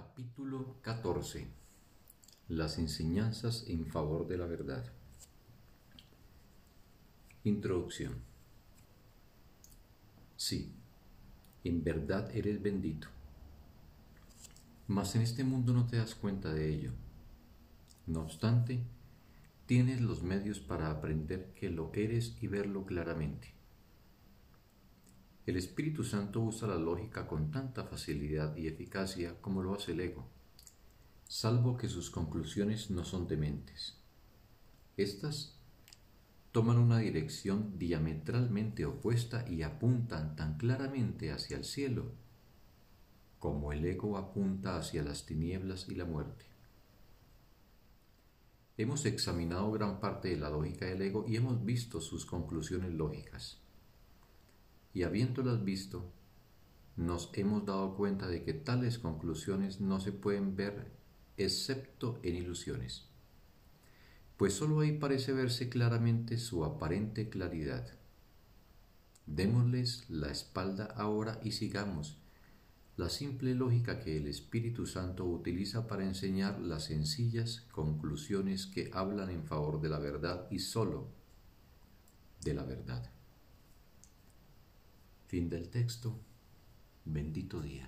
Capítulo 14 Las enseñanzas en favor de la verdad Introducción Sí, en verdad eres bendito, mas en este mundo no te das cuenta de ello. No obstante, tienes los medios para aprender que lo eres y verlo claramente. El Espíritu Santo usa la lógica con tanta facilidad y eficacia como lo hace el ego, salvo que sus conclusiones no son dementes. Estas toman una dirección diametralmente opuesta y apuntan tan claramente hacia el cielo como el ego apunta hacia las tinieblas y la muerte. Hemos examinado gran parte de la lógica del ego y hemos visto sus conclusiones lógicas y habiéndolas visto, nos hemos dado cuenta de que tales conclusiones no se pueden ver excepto en ilusiones, pues sólo ahí parece verse claramente su aparente claridad. Démosles la espalda ahora y sigamos la simple lógica que el Espíritu Santo utiliza para enseñar las sencillas conclusiones que hablan en favor de la verdad y sólo de la verdad. Fin del texto. Bendito día.